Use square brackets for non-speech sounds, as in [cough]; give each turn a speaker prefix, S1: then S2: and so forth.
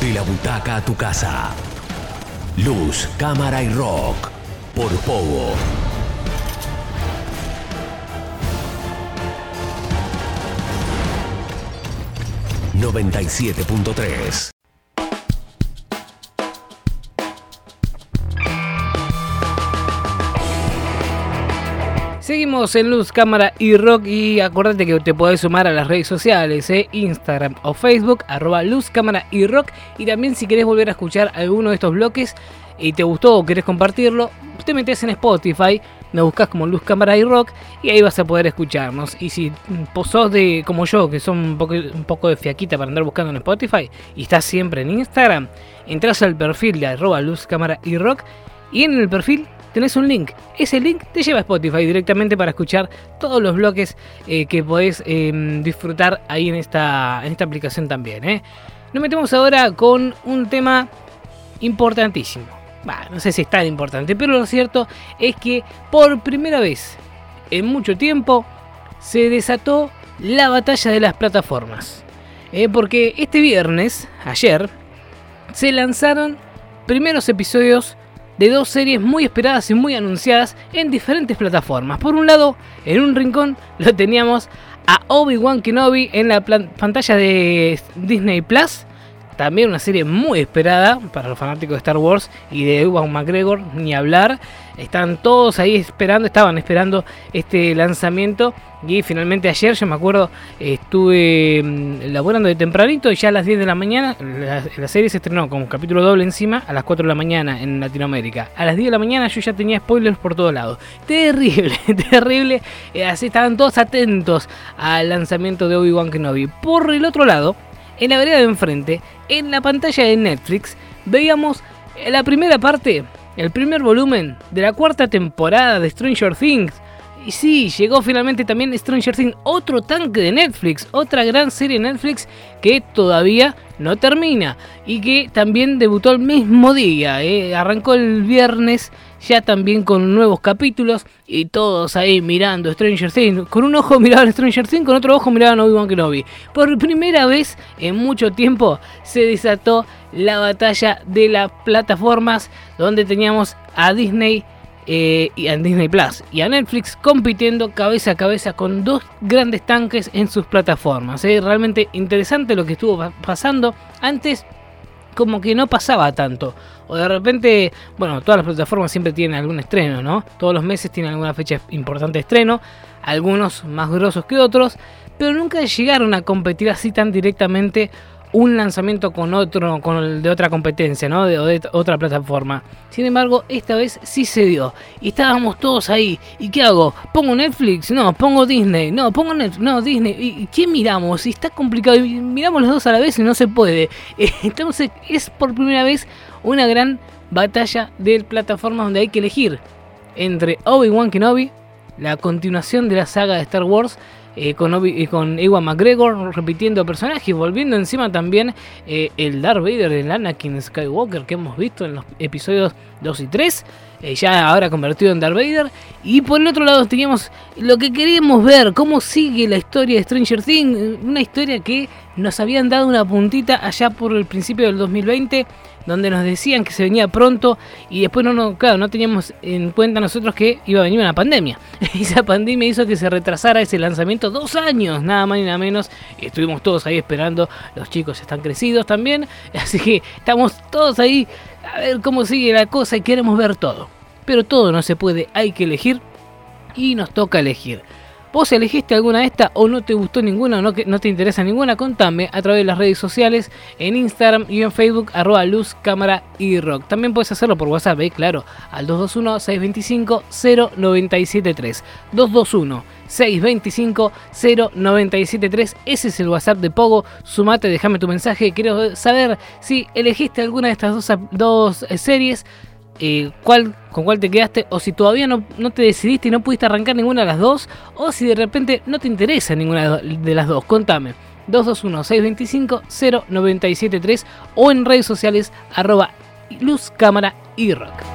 S1: De la butaca a tu casa. Luz, cámara y rock. Por Pogo. ...97.3...
S2: Seguimos en Luz, Cámara y Rock y acuérdate que te podés sumar a las redes sociales, ¿eh? Instagram o Facebook, arroba Luz, Cámara y Rock. Y también si querés volver a escuchar alguno de estos bloques y te gustó o querés compartirlo, te metes en Spotify, nos buscas como Luz, Cámara y Rock y ahí vas a poder escucharnos. Y si sos de como yo, que son un poco, un poco de fiaquita para andar buscando en Spotify y estás siempre en Instagram, entras al perfil de arroba Luz, Cámara y Rock y en el perfil tenés un link. Ese link te lleva a Spotify directamente para escuchar todos los bloques eh, que podés em, disfrutar ahí en esta, en esta aplicación también. ¿eh? Nos metemos ahora con un tema importantísimo. no sé si es tan importante, pero lo cierto es que por primera vez en mucho tiempo se desató la batalla de las plataformas. ¿eh? porque este viernes, ayer, se lanzaron primeros episodios de dos series muy esperadas y muy anunciadas en diferentes plataformas. Por un lado, en un rincón lo teníamos a Obi-Wan Kenobi en la pantalla de Disney Plus también una serie muy esperada para los fanáticos de Star Wars y de Ewan McGregor, ni hablar. Están todos ahí esperando, estaban esperando este lanzamiento. Y finalmente ayer, yo me acuerdo, estuve mm, laborando de tempranito y ya a las 10 de la mañana, la, serie se estrenó con un capítulo doble encima a las 4 de la mañana en Latinoamérica. A las 10 de la mañana yo ya tenía spoilers por todos lados. [laughs] Terrible, [laughs] terrible. Eh, así estaban todos atentos al lanzamiento de Obi-Wan Kenobi. Por el otro lado, en la vereda de enfrente, en la pantalla de Netflix, veíamos la primera parte, el primer volumen de la cuarta temporada de Stranger Things. Y sí, llegó finalmente también Stranger Things, otro tanque de Netflix, otra gran serie de Netflix que todavía no termina y que también debutó el mismo día. ¿eh? Arrancó el viernes ya también con nuevos capítulos y todos ahí mirando Stranger Things. Con un ojo [laughs] miraban Stranger Things, con otro ojo miraban Obi-Wan Kenobi. Por primera vez en mucho tiempo se desató la batalla de las plataformas donde teníamos a Disney eh, y a Disney Plus y a Netflix compitiendo cabeza a cabeza con dos grandes tanques en sus plataformas. Es realmente interesante lo que estuvo pasando. Antes como que no pasaba tanto. O de repente, bueno, todas las plataformas siempre tienen algún estreno, ¿no? Todos los meses tienen alguna fecha importante de estreno, algunos más grosos que otros, pero nunca llegaron a competir así tan directamente un lanzamiento con otro, con el de otra competencia, ¿no? De, otra plataforma. Sin embargo, esta vez sí se dio. Y estábamos todos ahí. ¿Y qué hago? ¿Pongo Netflix? No, pongo Disney. No, pongo Netflix. No, Disney. ¿Y qué miramos? Y está complicado. Miramos los dos a la vez y no se puede. [laughs] Entonces es por primera vez una gran batalla de plataformas donde hay que elegir entre Obi-Wan Kenobi, la continuación de la saga de Star Wars, eh, con, con Ewan McGregor repitiendo personajes, volviendo encima también eh, el Darth Vader, el Anakin Skywalker que hemos visto en los episodios 2 y 3. Eh, ya ahora convertido en Darth Vader. Y por el otro lado teníamos lo que queríamos ver, cómo sigue la historia de Stranger Things, una historia que nos habían dado una puntita allá por el principio del 2020 donde nos decían que se venía pronto y después no, no, claro, no teníamos en cuenta nosotros que iba a venir una pandemia. [laughs] Esa pandemia hizo que se retrasara ese lanzamiento dos años, nada más ni nada menos. Estuvimos todos ahí esperando, los chicos están crecidos también, [laughs] así que estamos todos ahí a ver cómo sigue la cosa y queremos ver todo. Pero todo no se puede, hay que elegir y nos toca elegir. ¿Vos elegiste alguna de estas o no te gustó ninguna o no, no te interesa ninguna? Contame a través de las redes sociales, en Instagram y en Facebook, arroba luz, cámara y rock. También puedes hacerlo por WhatsApp, ¿eh? claro, al 221-625-0973. 221-625-0973. Ese es el WhatsApp de Pogo. Sumate, déjame tu mensaje. Quiero saber si elegiste alguna de estas dos, dos eh, series eh, cuál, con cuál te quedaste, o si todavía no, no, te decidiste y no pudiste arrancar ninguna de las dos, o si de repente no te interesa ninguna de las dos, contame. 221-625-0973 o en redes sociales arroba luz, y rock.